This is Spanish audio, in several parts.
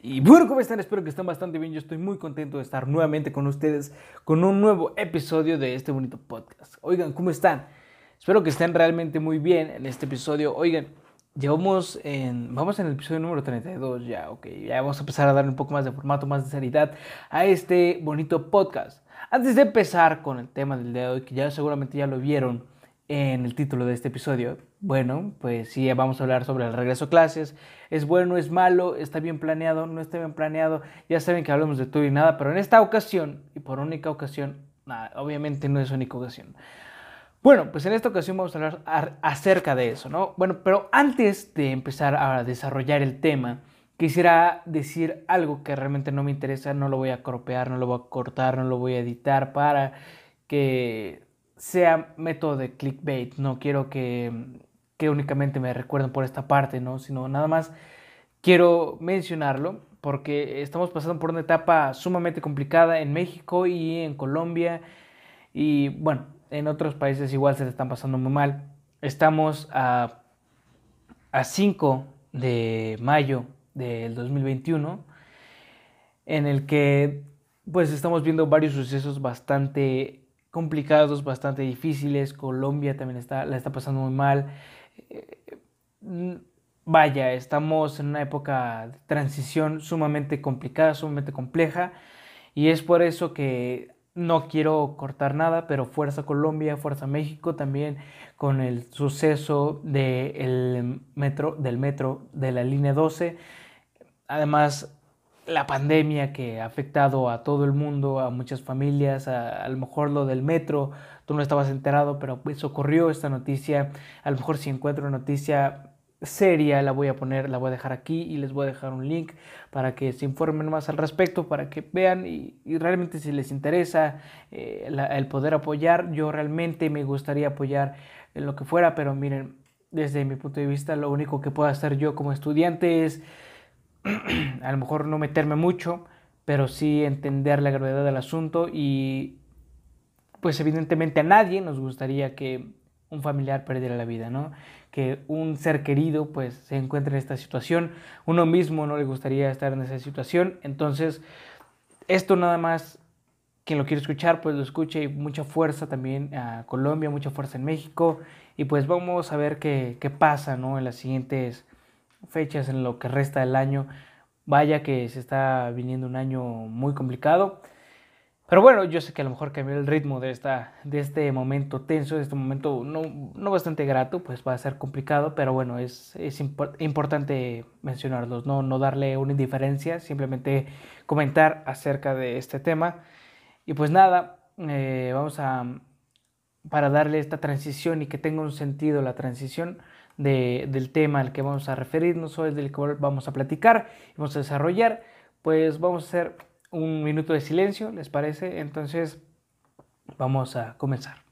Y bueno, ¿cómo están? Espero que estén bastante bien. Yo estoy muy contento de estar nuevamente con ustedes con un nuevo episodio de este bonito podcast. Oigan, ¿cómo están? Espero que estén realmente muy bien en este episodio. Oigan, llevamos en, vamos en el episodio número 32 ya, ok. Ya vamos a empezar a dar un poco más de formato, más de seriedad a este bonito podcast. Antes de empezar con el tema del día de hoy, que ya seguramente ya lo vieron en el título de este episodio, bueno, pues sí, vamos a hablar sobre el regreso a clases. ¿Es bueno, es malo? ¿Está bien planeado? ¿No está bien planeado? Ya saben que hablamos de todo y nada, pero en esta ocasión, y por única ocasión, nada, obviamente no es única ocasión. Bueno, pues en esta ocasión vamos a hablar acerca de eso, ¿no? Bueno, pero antes de empezar a desarrollar el tema, quisiera decir algo que realmente no me interesa, no lo voy a cropear, no lo voy a cortar, no lo voy a editar para que sea método de clickbait, no quiero que, que únicamente me recuerden por esta parte, ¿no? sino nada más quiero mencionarlo porque estamos pasando por una etapa sumamente complicada en México y en Colombia y bueno, en otros países igual se le están pasando muy mal. Estamos a, a 5 de mayo del 2021 en el que pues estamos viendo varios sucesos bastante complicados, bastante difíciles. Colombia también está, la está pasando muy mal. Eh, vaya, estamos en una época de transición sumamente complicada, sumamente compleja. Y es por eso que no quiero cortar nada, pero Fuerza Colombia, Fuerza México también con el suceso de metro, del metro de la línea 12. Además, la pandemia que ha afectado a todo el mundo, a muchas familias, a, lo mejor lo del metro, tú no estabas enterado, pero pues ocurrió esta noticia, a lo mejor si encuentro una noticia seria la voy a poner, la voy a dejar aquí y les voy a dejar un link para que se informen más al respecto, para que vean y, realmente si les interesa eh, el poder apoyar, yo realmente me gustaría apoyar en lo que fuera, pero miren, desde mi punto de vista lo único que puedo hacer yo como estudiante es a lo mejor no meterme mucho, pero sí entender la gravedad del asunto y pues evidentemente a nadie nos gustaría que un familiar perdiera la vida, ¿no? Que un ser querido pues se encuentre en esta situación, uno mismo no le gustaría estar en esa situación, entonces esto nada más quien lo quiere escuchar pues lo escuche y mucha fuerza también a Colombia, mucha fuerza en México y pues vamos a ver qué, qué pasa, ¿no? En las siguientes fechas en lo que resta del año. Vaya que se está viniendo un año muy complicado. Pero bueno, yo sé que a lo mejor cambiar el ritmo de, esta, de este momento tenso, de este momento no, no bastante grato, pues va a ser complicado, pero bueno, es, es importante mencionarlos, ¿no? no darle una indiferencia, simplemente comentar acerca de este tema. Y pues nada, eh, vamos a, para darle esta transición y que tenga un sentido la transición, del tema al que vamos a referirnos hoy, del que vamos a platicar vamos a desarrollar, pues vamos a hacer un minuto de silencio, ¿les parece? Entonces, vamos a comenzar.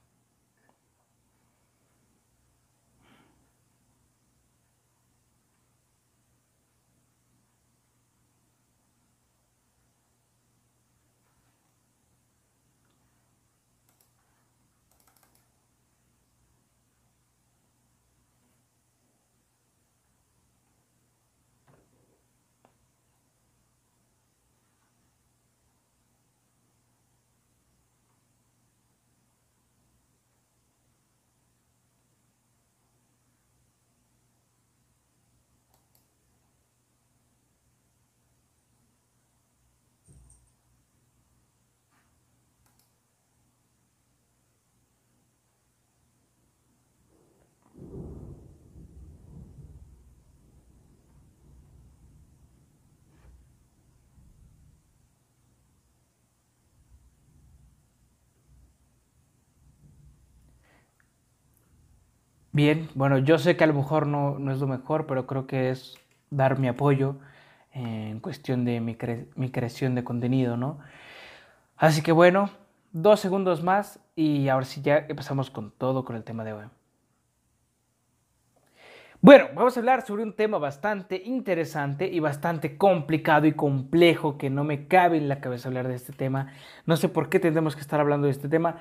Bien, bueno, yo sé que a lo mejor no, no es lo mejor, pero creo que es dar mi apoyo en cuestión de mi, mi creación de contenido, ¿no? Así que bueno, dos segundos más y ahora sí ya empezamos con todo, con el tema de hoy. Bueno, vamos a hablar sobre un tema bastante interesante y bastante complicado y complejo que no me cabe en la cabeza hablar de este tema. No sé por qué tendremos que estar hablando de este tema,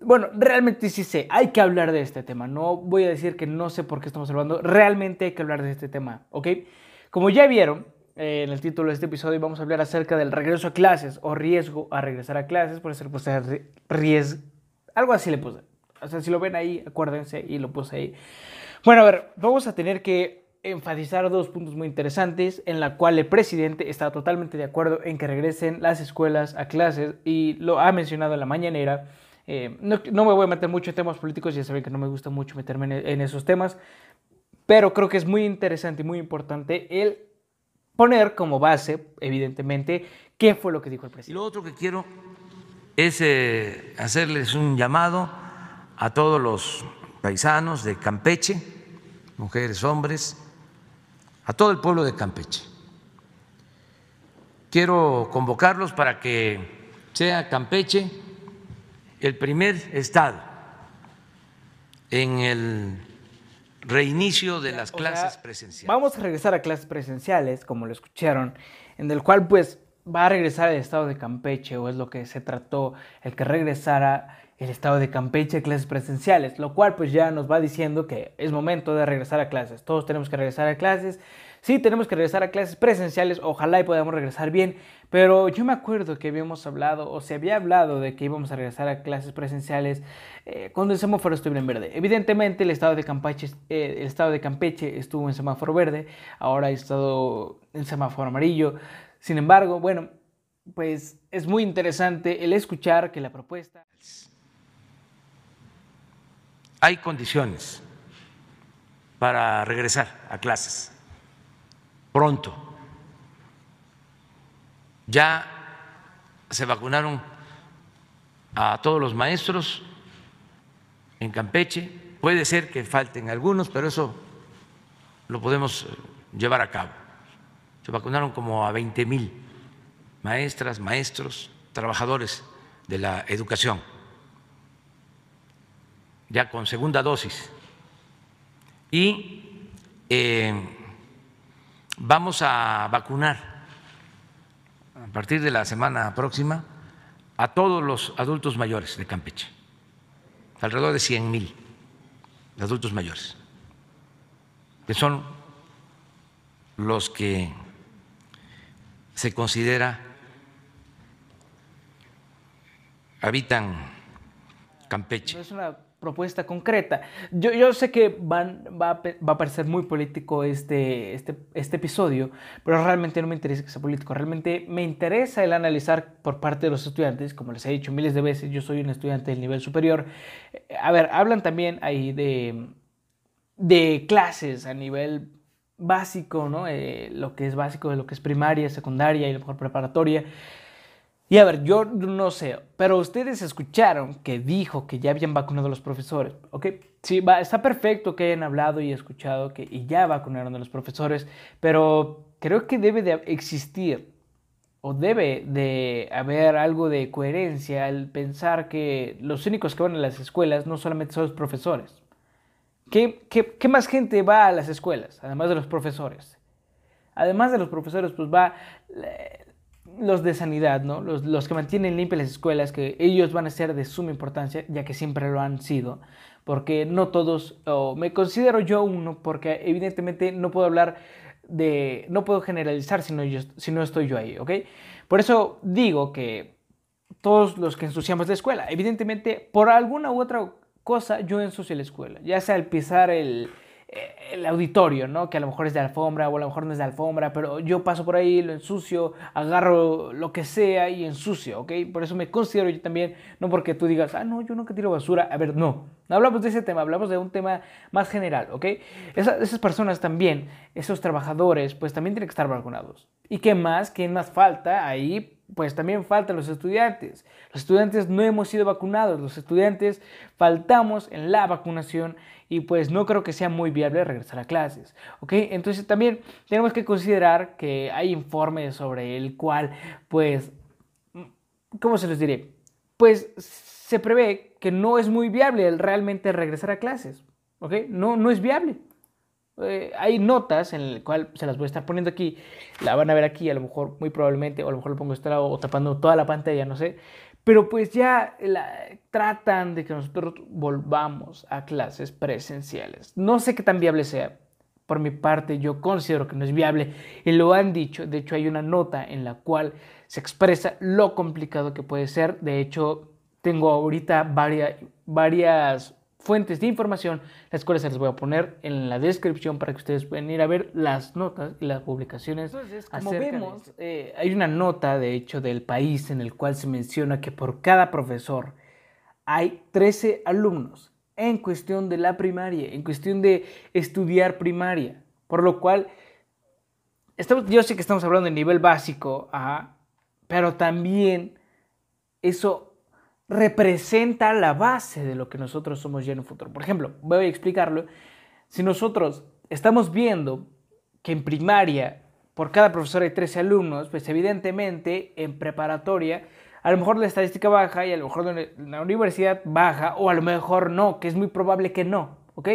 bueno, realmente sí sé, hay que hablar de este tema. No voy a decir que no sé por qué estamos hablando, realmente hay que hablar de este tema, ¿ok? Como ya vieron, eh, en el título de este episodio vamos a hablar acerca del regreso a clases o riesgo a regresar a clases, por ser pues riesgo, algo así le puse. O sea, si lo ven ahí, acuérdense y lo puse ahí. Bueno, a ver, vamos a tener que enfatizar dos puntos muy interesantes en la cual el presidente está totalmente de acuerdo en que regresen las escuelas a clases y lo ha mencionado en la mañanera. Eh, no, me voy a meter mucho en temas políticos, ya saben que no me gusta mucho meterme en, en esos temas, pero creo que es muy interesante y muy importante el poner como base, evidentemente, qué fue lo que dijo el presidente. Y lo otro que quiero es eh, hacerles un llamado a todos los paisanos de Campeche, mujeres, hombres, a todo el pueblo de Campeche. Quiero convocarlos para que sea Campeche el primer estado en el reinicio de las clases presenciales. Vamos a regresar a clases presenciales, como lo escucharon, en el cual pues va a regresar el estado de Campeche, o es lo que se trató, el que regresara el estado de Campeche a clases presenciales, lo cual pues ya nos va diciendo que es momento de regresar a clases. Todos tenemos que regresar a clases. Sí, tenemos que regresar a clases presenciales, ojalá y podamos regresar bien, pero yo me acuerdo que habíamos hablado, o se había hablado de que íbamos a regresar a clases presenciales eh, cuando el semáforo estuviera en verde. Evidentemente el estado, de Campeche, eh, el estado de Campeche estuvo en semáforo verde, ahora ha estado en semáforo amarillo. Sin embargo, bueno, pues es muy interesante el escuchar que la propuesta hay condiciones para regresar a clases pronto. Ya se vacunaron a todos los maestros en Campeche. Puede ser que falten algunos, pero eso lo podemos llevar a cabo. Se vacunaron como a 20 mil maestras, maestros, trabajadores de la educación ya con segunda dosis. Y eh, vamos a vacunar a partir de la semana próxima a todos los adultos mayores de Campeche, alrededor de 100 mil adultos mayores, que son los que se considera habitan Campeche propuesta concreta. Yo, yo sé que van, va, va, a, parecer muy político este, este, este episodio, pero realmente no me interesa que sea político. Realmente me interesa el analizar por parte de los estudiantes, como les he dicho miles de veces, yo soy un estudiante del nivel superior. Eh, a ver, hablan también ahí de, de clases a nivel básico, ¿no? Eh, lo que es básico de lo que es primaria, secundaria y lo mejor preparatoria. Y a ver, yo no sé, pero ustedes escucharon que dijo que ya habían vacunado a los profesores, ¿ok? Sí, está perfecto que hayan hablado y escuchado que y ya vacunaron a los profesores, pero creo que debe de existir o debe de haber algo de coherencia al pensar que los únicos que van a las escuelas no solamente son los profesores. ¿Qué, qué, qué más gente va a las escuelas, además de los profesores? Además de los profesores, pues va los de sanidad, ¿no? Los, los, que mantienen limpias las escuelas, que ellos van a ser de suma importancia, ya que siempre lo han sido, porque no todos, o me considero yo uno, porque evidentemente no puedo hablar de, no puedo generalizar si no, yo, si no estoy yo ahí, ¿ok? Por eso digo que todos los que ensuciamos la escuela, evidentemente por alguna u otra cosa yo ensucio la escuela, ya sea al pisar el, el auditorio, ¿no? Que a lo mejor es de alfombra o a lo mejor no es de alfombra, pero yo paso por ahí, lo ensucio, agarro lo que sea y ensucio, ¿ok? Por eso me considero yo también, no porque tú digas, ah, no, yo nunca tiro basura. A ver, no, no hablamos de ese tema, hablamos de un tema más general, ¿ok? esas personas también, esos trabajadores, pues también tienen que estar vacunados. ¿Y qué más? ¿Qué más falta? Ahí pues también faltan los estudiantes. Los estudiantes no hemos sido vacunados, los estudiantes faltamos en la vacunación y pues no creo que sea muy viable regresar a clases, ¿ok? Entonces también tenemos que considerar que hay informes sobre el cual, pues, ¿cómo se les diré? Pues se prevé que no es muy viable el realmente regresar a clases, ¿ok? No, no es viable. Eh, hay notas en el cual se las voy a estar poniendo aquí, la van a ver aquí, a lo mejor muy probablemente, o a lo mejor lo pongo este lado o tapando toda la pantalla, no sé, pero pues ya tratan de que nosotros volvamos a clases presenciales. No sé qué tan viable sea, por mi parte yo considero que no es viable y lo han dicho. De hecho hay una nota en la cual se expresa lo complicado que puede ser. De hecho tengo ahorita varias, varias fuentes de información, las cuales se les voy a poner en la descripción para que ustedes puedan ir a ver las notas y las publicaciones. Entonces, como vemos, eh, hay una nota, de hecho, del país en el cual se menciona que por cada profesor hay 13 alumnos en cuestión de la primaria, en cuestión de estudiar primaria, por lo cual, estamos, yo sé que estamos hablando de nivel básico, pero también eso representa la base de lo que nosotros somos ya en un futuro. Por ejemplo, voy a explicarlo. Si nosotros estamos viendo que en primaria por cada profesor hay 13 alumnos, pues evidentemente en preparatoria a lo mejor la estadística baja y a lo mejor la universidad baja o a lo mejor no, que es muy probable que no, ¿ok?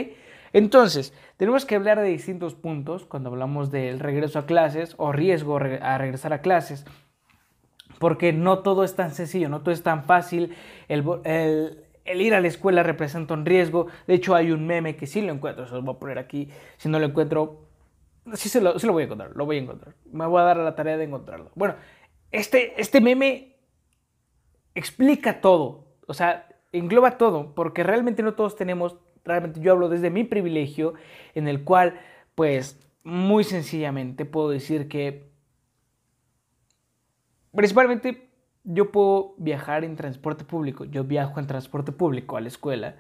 Entonces, tenemos que hablar de distintos puntos cuando hablamos del regreso a clases o riesgo a regresar a clases porque no todo es tan sencillo, no todo es tan fácil. El, ir a la escuela representa un riesgo. De hecho, hay un meme que sí lo encuentro, se lo voy a poner aquí. Si no lo encuentro, sí se lo, lo voy a encontrar, lo voy a encontrar. Me voy a dar la tarea de encontrarlo. Bueno, este, este meme explica todo, o sea, engloba todo, porque realmente no todos tenemos, realmente yo hablo desde mi privilegio, en el cual, pues, muy sencillamente puedo decir que Principalmente yo puedo viajar en transporte público. Yo viajo en transporte público a la escuela.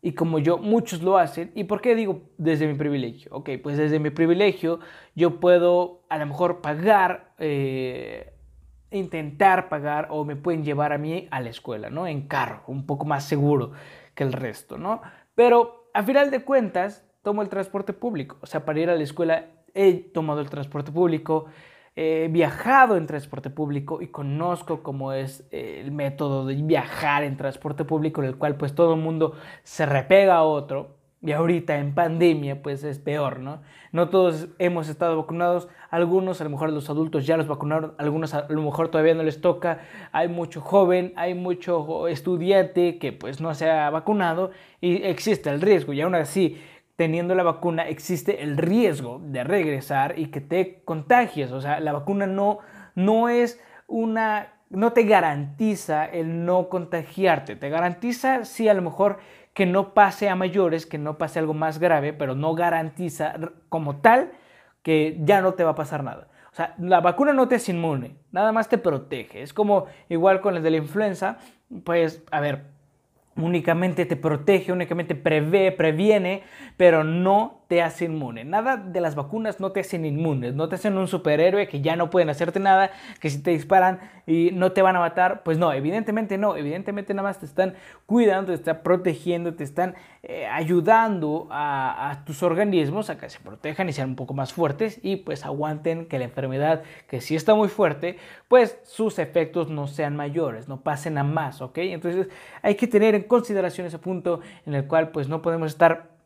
Y como yo, muchos lo hacen. ¿Y por qué digo desde mi privilegio? Ok, pues desde mi privilegio yo puedo a lo mejor pagar, eh, intentar pagar o me pueden llevar a mí a la escuela, ¿no? En carro, un poco más seguro que el resto, ¿no? Pero a final de cuentas tomo el transporte público. O sea, para ir a la escuela he tomado el transporte público he viajado en transporte público y conozco cómo es eh, el método de viajar en transporte público en el cual pues todo el mundo se repega a otro y ahorita en pandemia pues es peor, ¿no? No todos hemos estado vacunados, algunos a lo mejor los adultos ya los vacunaron, algunos a lo mejor todavía no les toca, hay mucho joven, hay mucho estudiante que pues no se ha vacunado y existe el riesgo y aún así teniendo la vacuna existe el riesgo de regresar y que te contagies. O sea, la vacuna no, no es una, no te garantiza el no contagiarte. Te garantiza, sí, a lo mejor que no pase a mayores, que no pase algo más grave, pero no garantiza como tal que ya no te va a pasar nada. O sea, la vacuna no te es inmune, nada más te protege. Es como igual con el de la influenza, pues, a ver, únicamente te protege, únicamente prevé, previene, pero no te hace inmune. Nada de las vacunas no te hacen inmunes, no te hacen un superhéroe que ya no pueden hacerte nada, que si te disparan y no te van a matar, pues no, evidentemente no, evidentemente nada más te están cuidando, te están protegiendo, te están eh, ayudando a, tus organismos a que se protejan y sean un poco más fuertes y pues aguanten que la enfermedad, que sí está muy fuerte, pues sus efectos no sean mayores, no pasen a más, ¿ok? Entonces hay que tener en consideración ese punto en el cual pues no podemos estar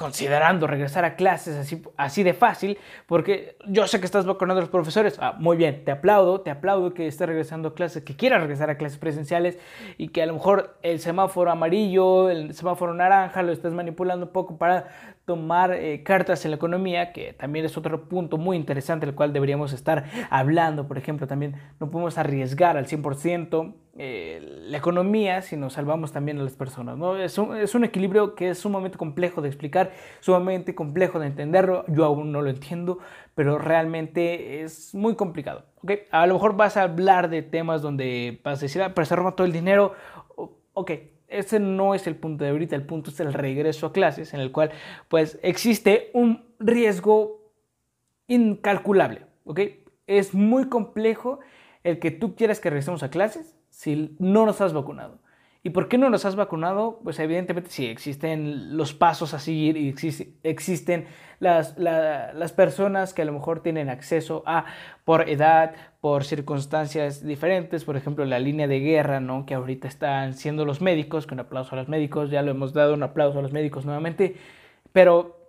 considerando regresar a clases así, así de fácil, porque yo sé que estás vacunando a los profesores. Ah, muy bien, te aplaudo, te aplaudo que estés regresando a clases, que quieras regresar a clases presenciales y que a lo mejor el semáforo amarillo, el semáforo naranja lo estés manipulando un poco para tomar eh, cartas en la economía, que también es otro punto muy interesante el cual deberíamos estar hablando. Por ejemplo, también no podemos arriesgar al 100% eh, la economía si nos salvamos también a las personas. ¿no? Es, un, es un equilibrio que es sumamente complejo de explicar, sumamente complejo de entenderlo. Yo aún no lo entiendo, pero realmente es muy complicado. ¿okay? A lo mejor vas a hablar de temas donde vas a decir, ah, pero se roba todo el dinero. Ok, ese no es el punto de ahorita, el punto es el regreso a clases, en el cual pues existe un riesgo incalculable, ¿ok? Es muy complejo el que tú quieras que regresemos a clases si no nos has vacunado. ¿Y por qué no nos has vacunado? Pues evidentemente sí, existen los pasos a seguir y existen las, las personas que a lo mejor tienen acceso a por edad, por circunstancias diferentes, por ejemplo la línea de guerra, ¿no? que ahorita están siendo los médicos, que un aplauso a los médicos, ya lo hemos dado un aplauso a los médicos nuevamente, pero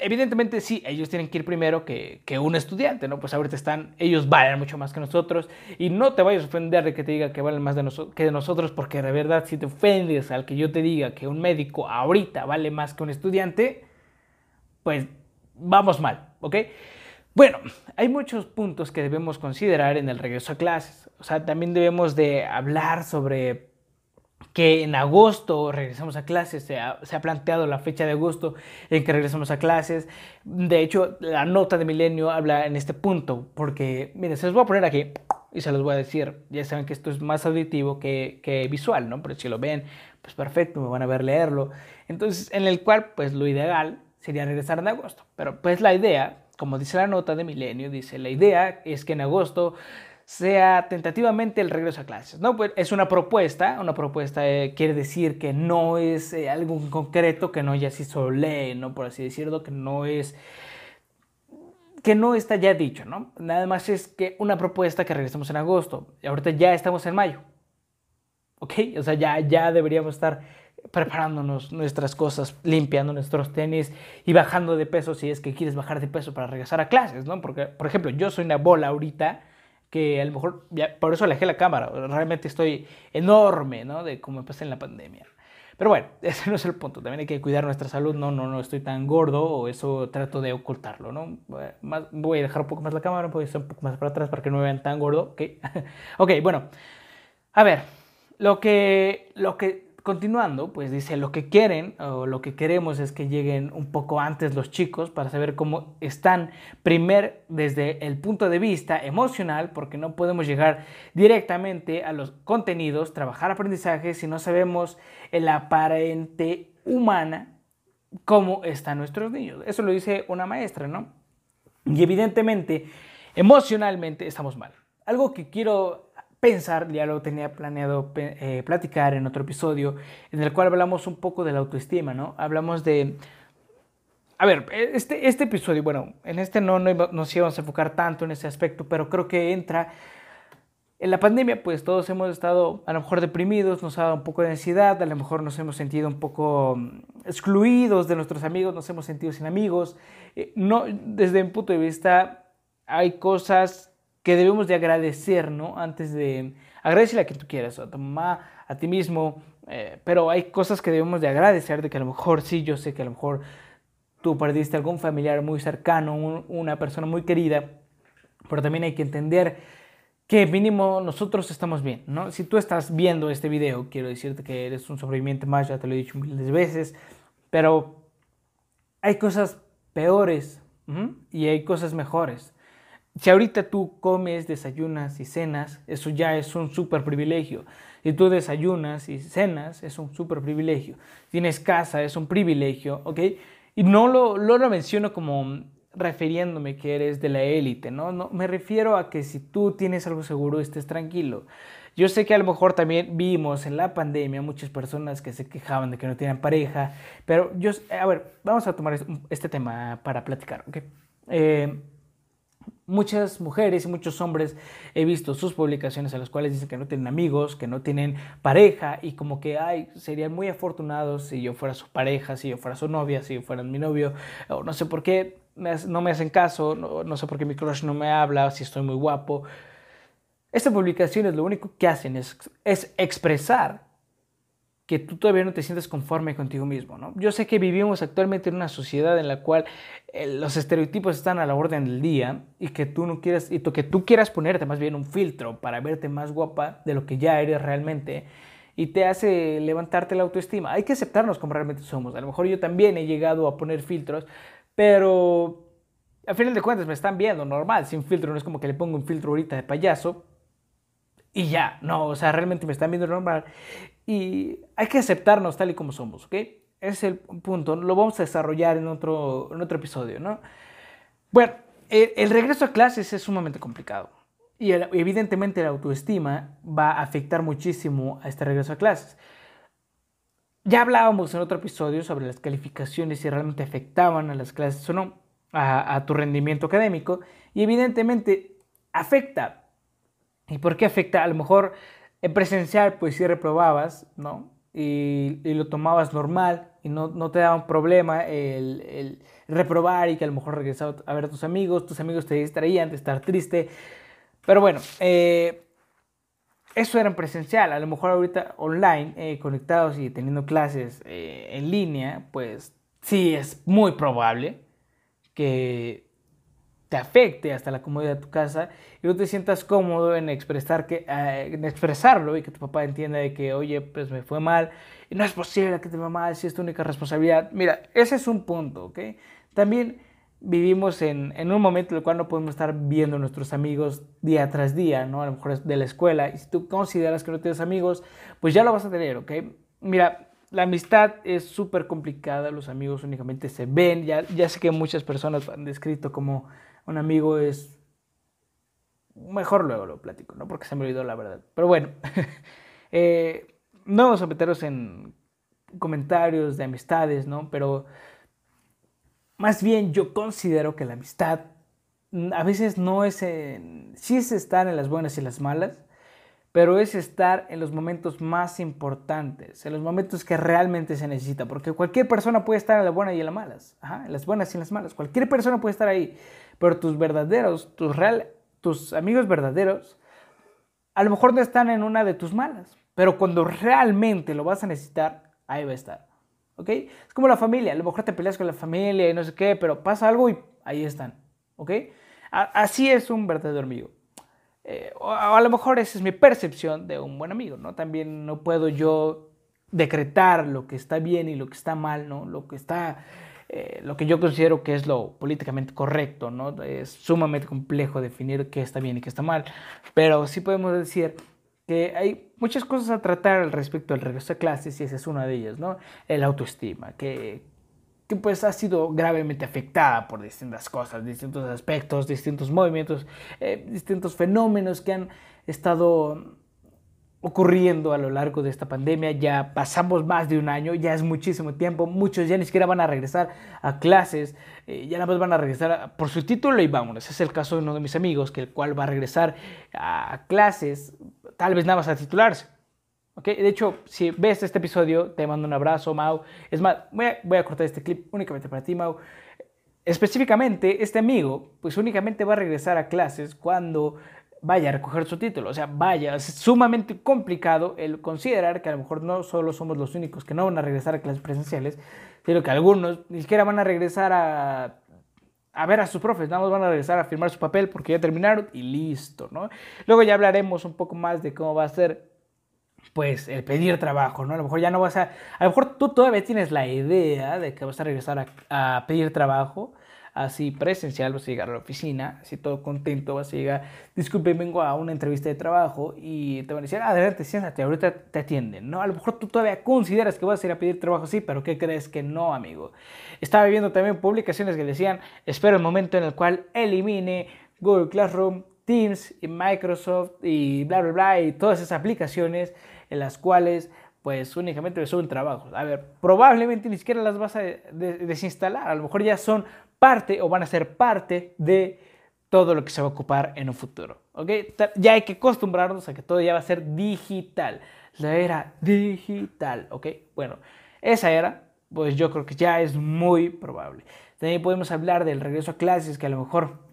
evidentemente sí, ellos tienen que ir primero que, un estudiante, ¿no? Pues ahorita están, ellos valen mucho más que nosotros y no te vayas a ofender de que te diga que valen más que de nosotros porque de verdad si te ofendes al que yo te diga que un médico ahorita vale más que un estudiante, pues vamos mal, ¿ok? Bueno, hay muchos puntos que debemos considerar en el regreso a clases. O sea, también debemos de hablar sobre que en agosto regresamos a clases, se ha, planteado la fecha de agosto en que regresamos a clases. De hecho, la nota de Milenio habla en este punto, porque, miren, se los voy a poner aquí y se los voy a decir. Ya saben que esto es más auditivo que, que visual, ¿no? Pero si lo ven, pues perfecto, me van a ver leerlo. Entonces, en el cual, pues lo ideal sería regresar en agosto. Pero pues la idea, como dice la nota de Milenio, dice, la idea es que en agosto sea tentativamente el regreso a clases. ¿no? Pues es una propuesta, una propuesta eh, quiere decir que no es eh, algo en concreto, que no ya se ley, ¿no? por así decirlo, que no es que no está ya dicho, ¿no? Nada más es que una propuesta que regresemos en agosto. Y ahorita ya estamos en mayo. ¿Ok? O sea, ya, ya deberíamos estar preparándonos nuestras cosas, limpiando nuestros tenis y bajando de peso si es que quieres bajar de peso para regresar a clases, ¿no? Porque, por ejemplo, yo soy una bola ahorita que a lo mejor, ya, por eso alejé la cámara, realmente estoy enorme, ¿no? De cómo empecé en la pandemia. Pero bueno, ese no es el punto, también hay que cuidar nuestra salud, no, no, no estoy tan gordo o eso trato de ocultarlo, ¿no? voy a dejar un poco más la cámara, voy a estar un poco más para atrás para que no me vean tan gordo, ¿ok? ok, bueno, a ver, lo que, lo que continuando, pues dice, lo que quieren o lo que queremos es que lleguen un poco antes los chicos para saber cómo están, primer desde el punto de vista emocional, porque no podemos llegar directamente a los contenidos, trabajar aprendizaje si no sabemos el aparente humana cómo están nuestros niños. Eso lo dice una maestra, ¿no? Y evidentemente, emocionalmente estamos mal. Algo que quiero pensar, ya lo tenía planeado eh, platicar en otro episodio, en el cual hablamos un poco de la autoestima, ¿no? Hablamos de... A ver, e, este, este episodio, bueno, en este no, no nos íbamos a enfocar tanto en ese aspecto, pero creo que entra... En la pandemia, pues todos hemos estado a lo mejor deprimidos, nos ha dado un poco de ansiedad, a lo mejor nos hemos sentido un poco mm, excluidos de nuestros amigos, nos hemos sentido sin amigos. Eh, no, desde mi punto de vista, hay cosas que debemos de agradecer, ¿no? Antes de agradecerle a quien tú quieras, a tu mamá, a ti mismo, eh, pero hay cosas que debemos de agradecer, de que a lo mejor sí, yo sé que a lo mejor tú perdiste algún familiar muy cercano, una persona muy querida, pero también hay que entender que mínimo nosotros estamos bien, ¿no? Si tú estás viendo este video, quiero decirte que eres un sobreviviente más, ya te lo he dicho miles veces, pero hay cosas peores y hay cosas mejores. Si ahorita tú comes, desayunas y cenas, eso ya es un súper privilegio. Si tú desayunas y cenas, es un súper privilegio. Tienes casa, es un privilegio, ¿ok? Y no lo, lo menciono como refiriéndome que eres de la élite, ¿no? ¿no? Me refiero a que si tú tienes algo seguro, estés tranquilo. Yo sé que a lo mejor también vimos en la pandemia muchas personas que se quejaban de que no tenían pareja, pero yo, a ver, vamos a tomar este tema para platicar, ¿ok? Eh, muchas mujeres y muchos hombres he visto sus publicaciones en las cuales dicen que no tienen amigos, que no tienen pareja y como que, ay, serían muy afortunados si yo fuera su pareja, si yo fuera su novia, si yo fuera mi novio, o no sé por qué no me hacen caso, no, sé por qué mi crush no me habla, si estoy muy guapo. Estas publicaciones lo único que hacen es, es expresar que tú todavía no te sientes conforme contigo mismo, ¿no? Yo sé que vivimos actualmente en una sociedad en la cual eh, los estereotipos están a la orden del día y que tú no quieras y que tú quieras ponerte más bien un filtro para verte más guapa de lo que ya eres realmente y te hace levantarte la autoestima. Hay que aceptarnos como realmente somos. A lo mejor yo también he llegado a poner filtros, pero al final de cuentas me están viendo normal, sin filtro, no es como que le pongo un filtro ahorita de payaso y ya, no, o sea, realmente me están viendo normal y hay que aceptarnos tal y como somos, ¿ok? Ese es el punto, lo vamos a desarrollar en otro, en otro episodio, ¿no? Bueno, el, regreso a clases es sumamente complicado y evidentemente la autoestima va a afectar muchísimo a este regreso a clases. Ya hablábamos en otro episodio sobre las calificaciones si realmente afectaban a las clases o no, a, a tu rendimiento académico, y evidentemente afecta. ¿Y por qué afecta? A lo mejor en presencial, pues sí reprobabas, ¿no? Y, lo tomabas normal y no, no te daba un problema el, reprobar y que a lo mejor regresabas a ver a tus amigos, tus amigos te distraían de estar triste. Pero bueno, eh, eso era en presencial. A lo mejor ahorita online, eh, conectados y teniendo clases eh, en línea, pues sí es muy probable que te afecte hasta la comodidad de tu casa y no te sientas cómodo en, expresar que, eh, en expresarlo y que tu papá entienda de que, oye, pues me fue mal y no es posible que te vaya mal si es tu única responsabilidad. Mira, ese es un punto, ¿ok? También vivimos en, en, un momento en el cual no podemos estar viendo a nuestros amigos día tras día, ¿no? A lo mejor es de la escuela y si tú consideras que no tienes amigos, pues ya lo vas a tener, ¿ok? Mira, la amistad es súper complicada, los amigos únicamente se ven, ya, ya sé que muchas personas han descrito como un amigo es... Mejor luego lo platico, ¿no? Porque se me olvidó la verdad. Pero bueno, eh, no vamos a meternos en comentarios de amistades, ¿no? Pero más bien yo considero que la amistad a veces no es... En, sí es estar en las buenas y las malas, pero es estar en los momentos más importantes, en los momentos que realmente se necesita, porque cualquier persona puede estar en las buenas y en las malas, en las buenas y las malas, cualquier persona puede estar ahí, pero tus verdaderos, tus, real, tus amigos verdaderos, a lo mejor no están en una de tus malas, pero cuando realmente lo vas a necesitar, ahí va a estar, ¿ok? Es como la familia, a lo mejor te peleas con la familia y no sé qué, pero pasa algo y ahí están, ¿ok? Así es un verdadero amigo. Eh, a lo mejor esa es mi percepción de un buen amigo, ¿no? También no puedo yo decretar lo que está bien y lo que está mal, ¿no? Lo que está, eh, lo que yo considero que es lo políticamente correcto, ¿no? Es sumamente complejo definir qué está bien y qué está mal, pero sí podemos decir que hay muchas cosas a tratar al respecto del regreso a clases y esa es una de ellas, ¿no? El autoestima, que, que pues ha sido gravemente afectada por distintas cosas, distintos aspectos, distintos movimientos, eh, distintos fenómenos que han estado ocurriendo a lo largo de esta pandemia. Ya pasamos más de un año, ya es muchísimo tiempo, muchos ya ni siquiera van a regresar a clases, eh, ya nada más van a regresar por su título y vámonos. Es el caso de uno de mis amigos, que el cual va a regresar a clases, tal vez nada más a titularse de hecho, si ves este episodio, te mando un abrazo, Mau. Es más, voy a, cortar este clip únicamente para ti, Mau. Específicamente, este amigo, pues únicamente va a regresar a clases cuando vaya a recoger su título. O sea, vaya, es sumamente complicado el considerar que a lo mejor no solo somos los únicos que no van a regresar a clases presenciales, sino que algunos ni siquiera van a regresar a, a ver a sus profes, nada más van a regresar a firmar su papel porque ya terminaron y listo, ¿no? Luego ya hablaremos un poco más de cómo va a ser pues el pedir trabajo, ¿no? A lo mejor ya no vas a, a lo mejor tú todavía tienes la idea de que vas a regresar a, pedir trabajo, así presencial, vas a llegar a la oficina, así todo contento, vas a llegar, disculpe, vengo a una entrevista de trabajo y te van a decir, adelante, siéntate, ahorita te atienden, ¿no? A lo mejor tú todavía consideras que vas a ir a pedir trabajo, sí, pero ¿qué crees que no, amigo? Estaba viendo también publicaciones que decían, espero el momento en el cual elimine Google Classroom, Teams y Microsoft y bla, bla, bla, y todas esas aplicaciones en las cuales pues únicamente suben trabajos. A ver, probablemente ni siquiera las vas a desinstalar, a lo mejor ya son parte o van a ser parte de todo lo que se va a ocupar en un futuro. ¿ok? Ya hay que acostumbrarnos a que todo ya va a ser digital. La era digital. ¿ok? Bueno, esa era, pues yo creo que ya es muy probable. También podemos hablar del regreso a clases, que a lo mejor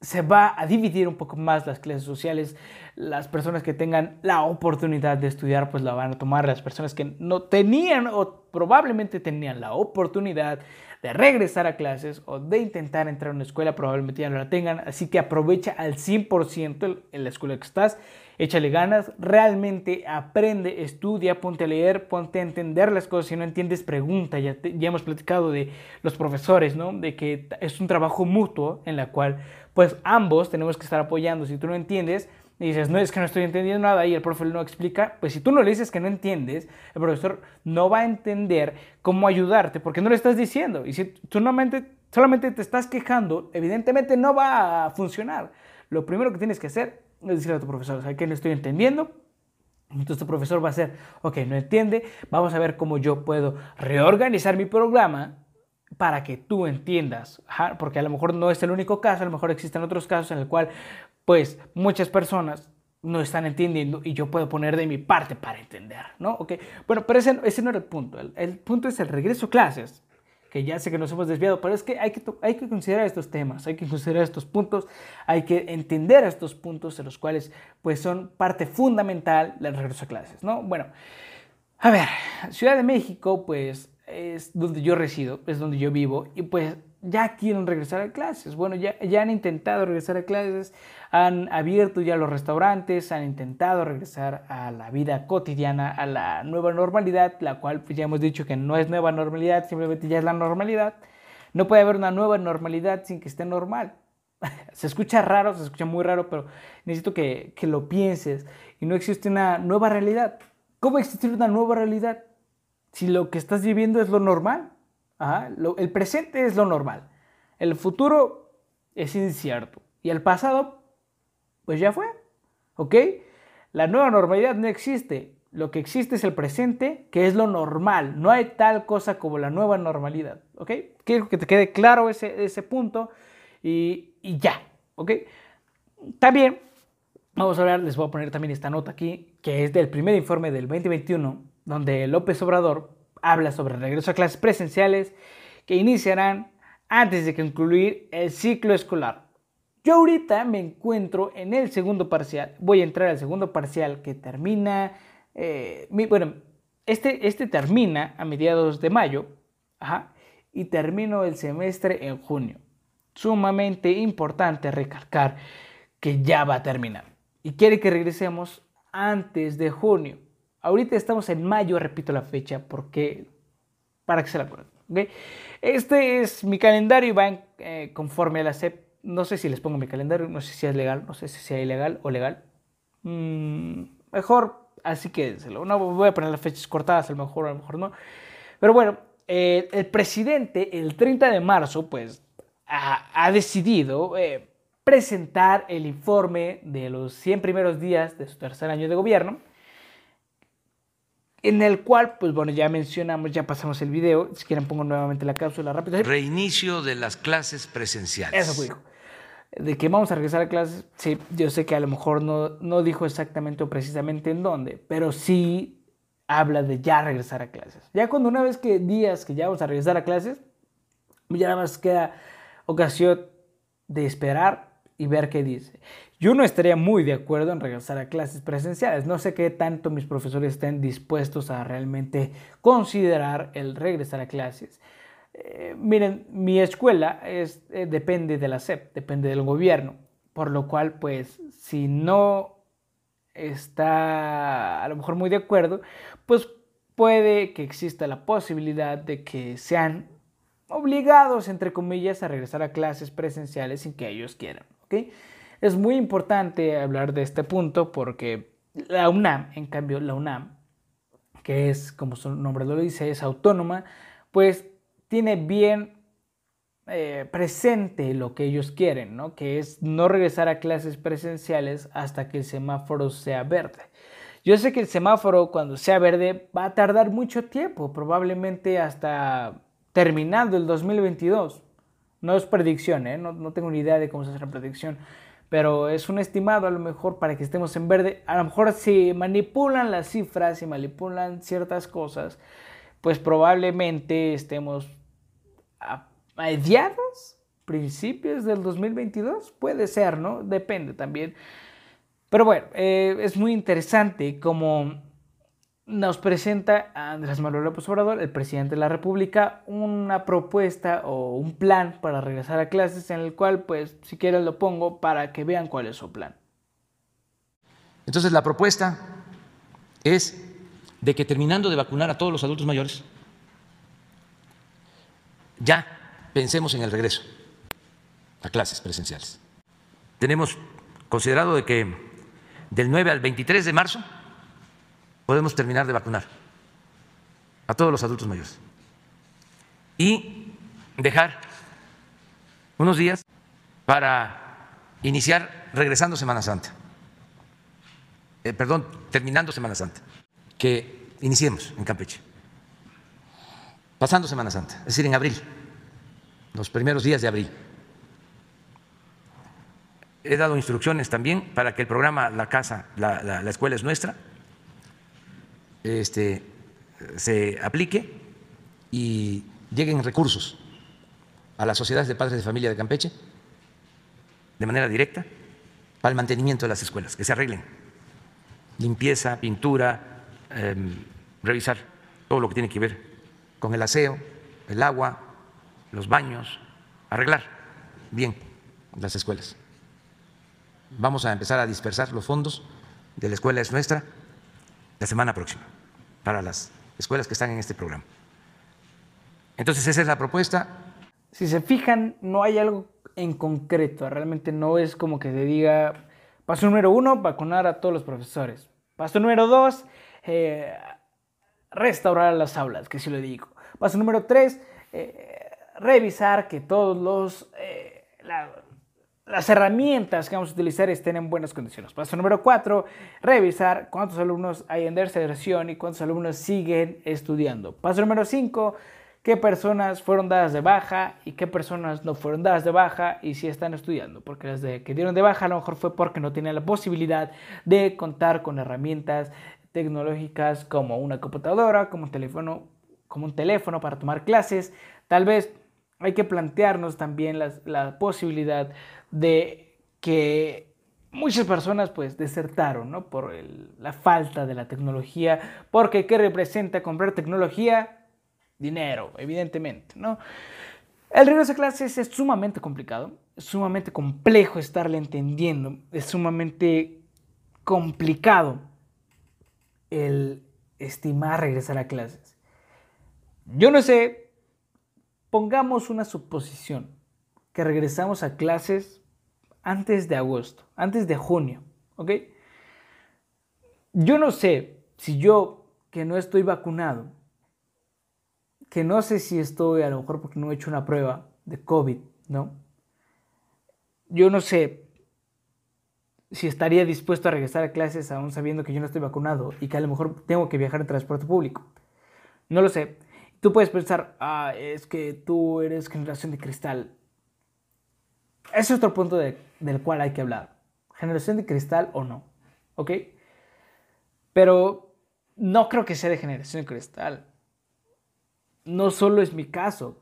se va a dividir un poco más las clases sociales. Las personas que tengan la oportunidad de estudiar, pues la van a tomar. Las personas que no tenían o probablemente tenían la oportunidad de regresar a clases o de intentar entrar a una escuela, probablemente ya no la tengan. Así que aprovecha al 100% en la escuela que estás. Échale ganas, realmente aprende, estudia, ponte a leer, ponte a entender las cosas. Si no entiendes, pregunta. Ya, ya hemos platicado de los profesores, ¿no? De que es un trabajo mutuo en la cual pues ambos tenemos que estar apoyando. Si tú no entiendes y dices, no, es que no estoy entendiendo nada y el profesor no explica, pues si tú no le dices que no entiendes, el profesor no va a entender cómo ayudarte porque no le estás diciendo. Y si tú solamente, solamente te estás quejando, evidentemente no va a funcionar. Lo primero que tienes que hacer es decirle a tu profesor, ¿sabes qué no estoy entendiendo? Entonces tu profesor va a hacer, ok, no entiende, vamos a ver cómo yo puedo reorganizar mi programa para que tú entiendas, porque a lo mejor no es el único caso, a lo mejor existen otros casos en el cual pues muchas personas no están entendiendo y yo puedo poner de mi parte para entender, ¿no? Okay. Bueno, pero ese, ese no era el punto, el, punto es el regreso a clases, que ya sé que nos hemos desviado, pero es que hay, que hay que considerar estos temas, hay que considerar estos puntos, hay que entender estos puntos en los cuales pues son parte fundamental del regreso a clases, ¿no? Bueno, a ver, Ciudad de México pues es donde yo resido, es donde yo vivo y pues ya quieren regresar a clases. Bueno, ya, ya han intentado regresar a clases, han abierto ya los restaurantes, han intentado regresar a la vida cotidiana, a la nueva normalidad, la cual pues, ya hemos dicho que no es nueva normalidad, simplemente ya es la normalidad. No puede haber una nueva normalidad sin que esté normal. se escucha raro, se escucha muy raro, pero necesito que, que lo pienses. Y no existe una nueva realidad. ¿Cómo existir una nueva realidad si lo que estás viviendo es lo normal? El presente es lo normal. El futuro es incierto. Y el pasado, pues ya fue. ¿Ok? La nueva normalidad no existe. Lo que existe es el presente, que es lo normal. No hay tal cosa como la nueva normalidad. ¿Ok? Quiero que te quede claro ese, ese punto y, y ya. ¿Ok? También vamos a hablar, les voy a poner también esta nota aquí, que es del primer informe del 2021, donde López Obrador habla sobre el regreso a clases presenciales que iniciarán antes de concluir el ciclo escolar. Yo ahorita me encuentro en el segundo parcial, voy a entrar al segundo parcial que termina, eh, bueno, este, este termina a mediados de mayo y termino el semestre en junio. Sumamente importante recalcar que ya va a terminar y quiere que regresemos antes de junio. Ahorita estamos en mayo, repito la fecha, porque para que se la acuerden. Este es mi calendario y va eh, conforme a la SEP. No sé si les pongo mi calendario, no sé si es legal, no sé si sea ilegal o legal. Mm, mejor, así que no voy a poner las fechas cortadas, a lo mejor, a lo mejor no. Pero bueno, eh, el presidente el 30 de marzo, pues, ha, decidido eh, presentar el informe de los 100 primeros días de su tercer año de gobierno en el cual, pues bueno, ya mencionamos, ya pasamos el video, si quieren pongo nuevamente la cápsula rápida. Reinicio de las clases presenciales. Eso fue, De que vamos a regresar a clases, sí, yo sé que a lo mejor no, no dijo exactamente o precisamente en dónde, pero sí habla de ya regresar a clases. Ya cuando una vez que días que ya vamos a regresar a clases, ya nada más queda ocasión de esperar y ver qué dice. Yo no estaría muy de acuerdo en regresar a clases presenciales. No sé qué tanto mis profesores estén dispuestos a realmente considerar el regresar a clases. Eh, miren, mi escuela es, eh, depende de la SEP, depende del gobierno, por lo cual, pues, si no está a lo mejor muy de acuerdo, pues puede que exista la posibilidad de que sean obligados, entre comillas, a regresar a clases presenciales sin que ellos quieran. ¿ok? Es muy importante hablar de este punto porque la UNAM, en cambio, la UNAM, que es, como su nombre lo dice, es autónoma, pues tiene bien eh, presente lo que ellos quieren, ¿no? que es no regresar a clases presenciales hasta que el semáforo sea verde. Yo sé que el semáforo cuando sea verde va a tardar mucho tiempo, probablemente hasta terminando el 2022. No es predicción, ¿eh? no, no tengo ni idea de cómo se hace la predicción, pero es un estimado a lo mejor para que estemos en verde. A lo mejor si manipulan las cifras, si manipulan ciertas cosas, pues probablemente estemos a mediados, principios del 2022. Puede ser, ¿no? Depende también. Pero bueno, eh, es muy interesante como nos presenta Andrés Manuel López Obrador, el presidente de la República, una propuesta o un plan para regresar a clases en el cual, pues, si quieren lo pongo para que vean cuál es su plan. Entonces, la propuesta es de que terminando de vacunar a todos los adultos mayores, ya pensemos en el regreso a clases presenciales. Tenemos considerado de que del 9 al 23 de marzo podemos terminar de vacunar a todos los adultos mayores. Y dejar unos días para iniciar regresando Semana Santa, eh, perdón, terminando Semana Santa, que iniciemos en Campeche, pasando Semana Santa, es decir, en abril, los primeros días de abril. He dado instrucciones también para que el programa La Casa, la Escuela es Nuestra, este, se aplique y lleguen recursos a las sociedades de padres de familia de Campeche de manera directa para el mantenimiento de las escuelas, que se arreglen. Limpieza, pintura, em, revisar todo lo que tiene que ver con el aseo, el agua, los baños, arreglar bien las escuelas. Vamos a empezar a dispersar los fondos de la escuela es nuestra la semana próxima para las escuelas que están en este programa. Entonces esa es la propuesta. Si se fijan, no hay algo en concreto, realmente no es como que se diga, paso número uno, vacunar a todos los profesores. Paso número dos, eh, restaurar las aulas, que sí lo digo. Paso número tres, eh, revisar que todos los... Eh, las herramientas que vamos a utilizar estén en buenas condiciones. Paso número cuatro, revisar cuántos alumnos hay en deserción y cuántos alumnos siguen estudiando. Paso número cinco, qué personas fueron dadas de baja y qué personas no fueron dadas de baja y si están estudiando. Porque las que dieron de baja a lo mejor fue porque no tenían la posibilidad de contar con herramientas tecnológicas como una computadora, como un teléfono, como un teléfono para tomar clases. Tal vez hay que plantearnos también la posibilidad de que muchas personas pues desertaron ¿no? por la falta de la tecnología, porque ¿qué representa comprar tecnología? Dinero, evidentemente. ¿no? El regreso a clases es sumamente complicado, es sumamente complejo estarle entendiendo, es sumamente complicado el estimar regresar a clases. Yo no sé, pongamos una suposición, que regresamos a clases antes de agosto, antes de junio, ¿ok? Yo no sé si yo, que no estoy vacunado, que no sé si estoy, a lo mejor porque no he hecho una prueba de COVID, ¿no? Yo no sé si estaría dispuesto a regresar a clases aún sabiendo que yo no estoy vacunado y que a lo mejor tengo que viajar en transporte público. No lo sé. Tú puedes pensar, ah, es que tú eres generación de cristal. Ese es otro punto del cual hay que hablar. Generación de cristal o no. ¿Ok? Pero no creo que sea de generación de cristal. No solo es mi caso.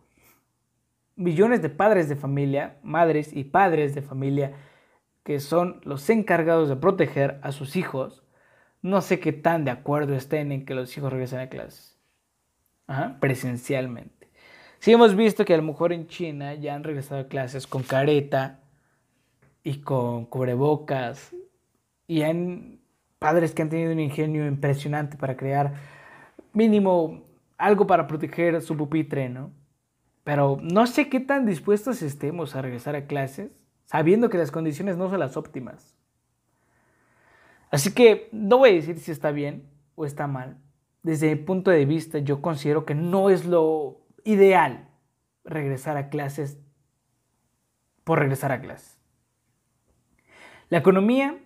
Millones de padres de familia, madres y padres de familia que son los encargados de proteger a sus hijos, no sé qué tan de acuerdo estén en que los hijos regresen a clases. presencialmente. Sí hemos visto que a lo mejor en China ya han regresado a clases con careta y con cubrebocas y hay padres que han tenido un ingenio impresionante para crear mínimo algo para proteger su pupitre, ¿no? Pero no sé qué tan dispuestos estemos a regresar a clases sabiendo que las condiciones no son las óptimas. Así que no voy a decir si está bien o está mal. Desde mi punto de vista yo considero que no es lo ideal regresar a clases por regresar a clases. La economía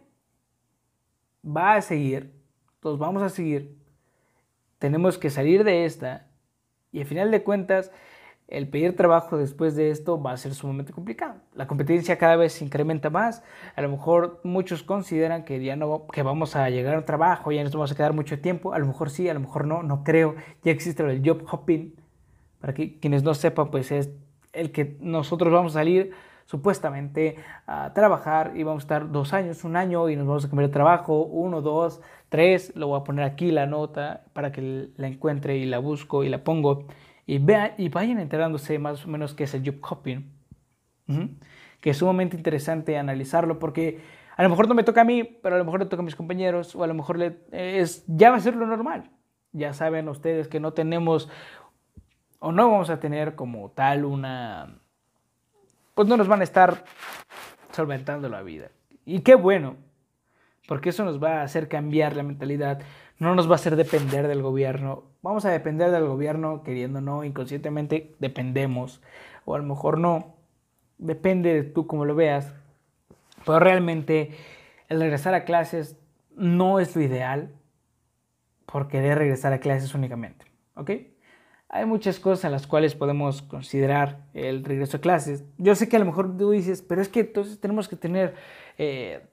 va a seguir, todos vamos a seguir, tenemos que salir de esta y al final de cuentas el pedir trabajo después de esto va a ser sumamente complicado. La competencia cada vez se incrementa más. A lo mejor muchos consideran que ya no que vamos a llegar a un trabajo, ya nos vamos a quedar mucho tiempo. A lo mejor sí, a lo mejor no, no creo. Ya existe el job hopping, para que quienes no sepan, pues es el que nosotros vamos a salir supuestamente a trabajar y vamos a estar dos años, un año y nos vamos a cambiar de trabajo, uno, dos, tres, lo voy a poner aquí la nota para que la encuentre y la busco y la pongo. Y, vean, y vayan enterándose más o menos qué es el job hopping, que es sumamente interesante analizarlo porque a lo mejor no me toca a mí, pero a lo mejor le toca a mis compañeros o a lo mejor le, es, ya va a ser lo normal. Ya saben ustedes que no tenemos o no vamos a tener como tal una, pues no nos van a estar solventando la vida. Y qué bueno, porque eso nos va a hacer cambiar la mentalidad, no nos va a hacer depender del gobierno. Vamos a depender del gobierno queriendo no, inconscientemente dependemos, o a lo mejor no, depende de tú como lo veas, pero realmente el regresar a clases no es lo ideal por querer regresar a clases únicamente, ¿ok? Hay muchas cosas en las cuales podemos considerar el regreso a clases. Yo sé que a lo mejor tú dices, pero es que entonces tenemos que tener, eh,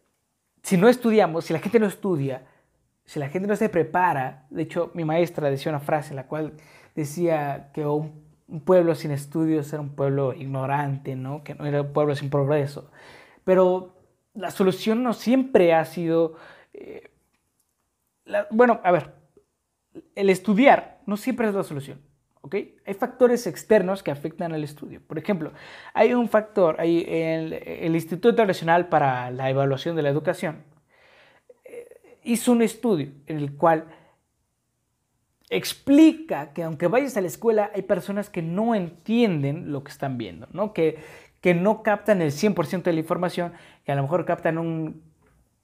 si no estudiamos, si la gente no estudia, si la gente no se prepara, de hecho mi maestra decía una frase en la cual decía que un, pueblo sin estudios era un pueblo ignorante, ¿no? que no era un pueblo sin progreso. Pero la solución no siempre ha sido, eh, bueno, a ver, el estudiar no siempre es la solución ¿ok? Hay factores externos que afectan al estudio. Por ejemplo, hay un factor, hay el, el Instituto Nacional para la Evaluación de la Educación eh, hizo un estudio en el cual explica que aunque vayas a la escuela hay personas que no entienden lo que están viendo, ¿no? Que, que no captan el 100% de la información, que a lo mejor captan un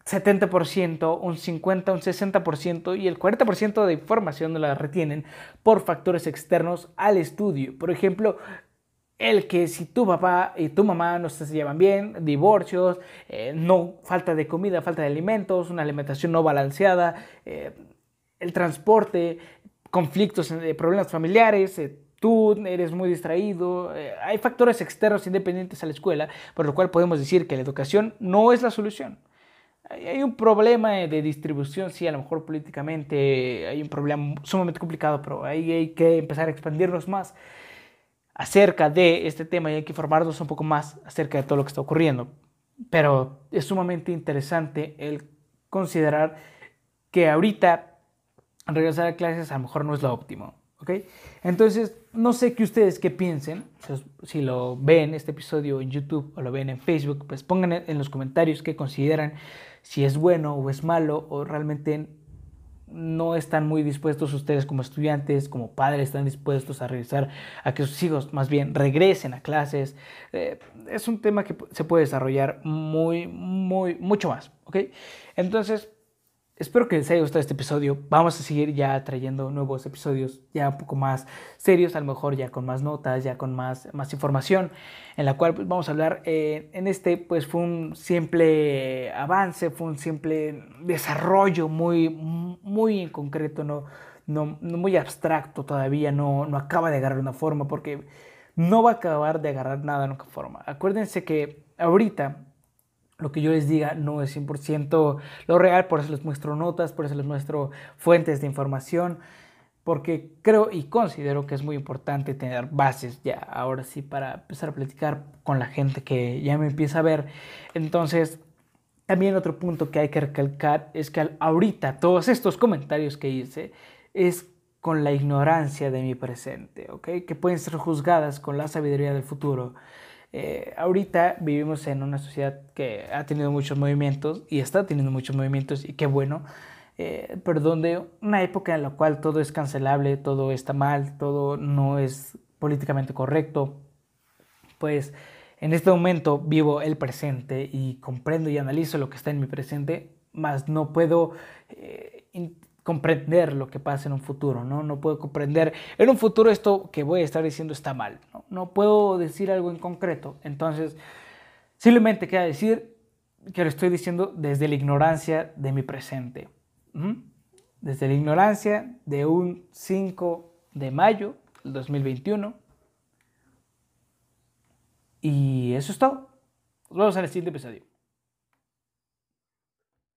70%, un 50%, un 60% y el 40% de información la retienen por factores externos al estudio. Por ejemplo, el que si tu papá y tu mamá no se llevan bien, divorcios, eh, no falta de comida, falta de alimentos, una alimentación no balanceada, eh, el transporte, conflictos, eh, problemas familiares, tú eres muy distraído, hay factores externos independientes a la escuela, por lo cual podemos decir que la educación no es la solución. Hay un problema de distribución, sí, a lo mejor políticamente hay un problema sumamente complicado, pero ahí hay que empezar a expandirnos más acerca de este tema y hay que informarnos un poco más acerca de todo lo que está ocurriendo. Pero es sumamente interesante el considerar que ahorita regresar a clases a lo mejor no es lo óptimo. ¿ok? Entonces, no sé qué ustedes qué piensen. Si lo ven este episodio en YouTube o lo ven en Facebook, pues pongan en los comentarios qué consideran si es bueno o es malo o realmente no están muy dispuestos ustedes como estudiantes, como padres, están dispuestos a regresar, a que sus hijos más bien regresen a clases. Eh, es un tema que se puede desarrollar muy, muy, mucho más, ¿ok? Entonces, Espero que les haya gustado este episodio. Vamos a seguir ya trayendo nuevos episodios ya un poco más serios, a lo mejor ya con más notas, ya con más, más información, en la cual pues, vamos a hablar. Eh, en este pues fue un simple avance, fue un simple desarrollo muy, muy en concreto, no, no, muy abstracto todavía, no, no acaba de agarrar una forma porque no va a acabar de agarrar nada en una forma. Acuérdense que ahorita lo que yo les diga no es 100% lo real, por eso les muestro notas, por eso les muestro fuentes de información, porque creo y considero que es muy importante tener bases ya, ahora sí, para empezar a platicar con la gente que ya me empieza a ver. Entonces, también otro punto que hay que recalcar es que ahorita todos estos comentarios que hice es con la ignorancia de mi presente, ¿ok? Que pueden ser juzgadas con la sabiduría del futuro. Eh, ahorita vivimos en una sociedad que ha tenido muchos movimientos y está teniendo muchos movimientos y qué bueno, eh, pero donde una época en la cual todo es cancelable, todo está mal, todo no es políticamente correcto, pues en este momento vivo el presente y comprendo y analizo lo que está en mi presente, más no puedo eh, comprender lo que pasa en un futuro, ¿no? No puedo comprender en un futuro esto que voy a estar diciendo está mal, ¿no? Puedo decir algo en concreto. Entonces, simplemente queda decir que lo estoy diciendo desde la ignorancia de mi presente. Desde la ignorancia de un 5 de mayo del 2021. Y eso es todo. Nos vemos en el siguiente episodio.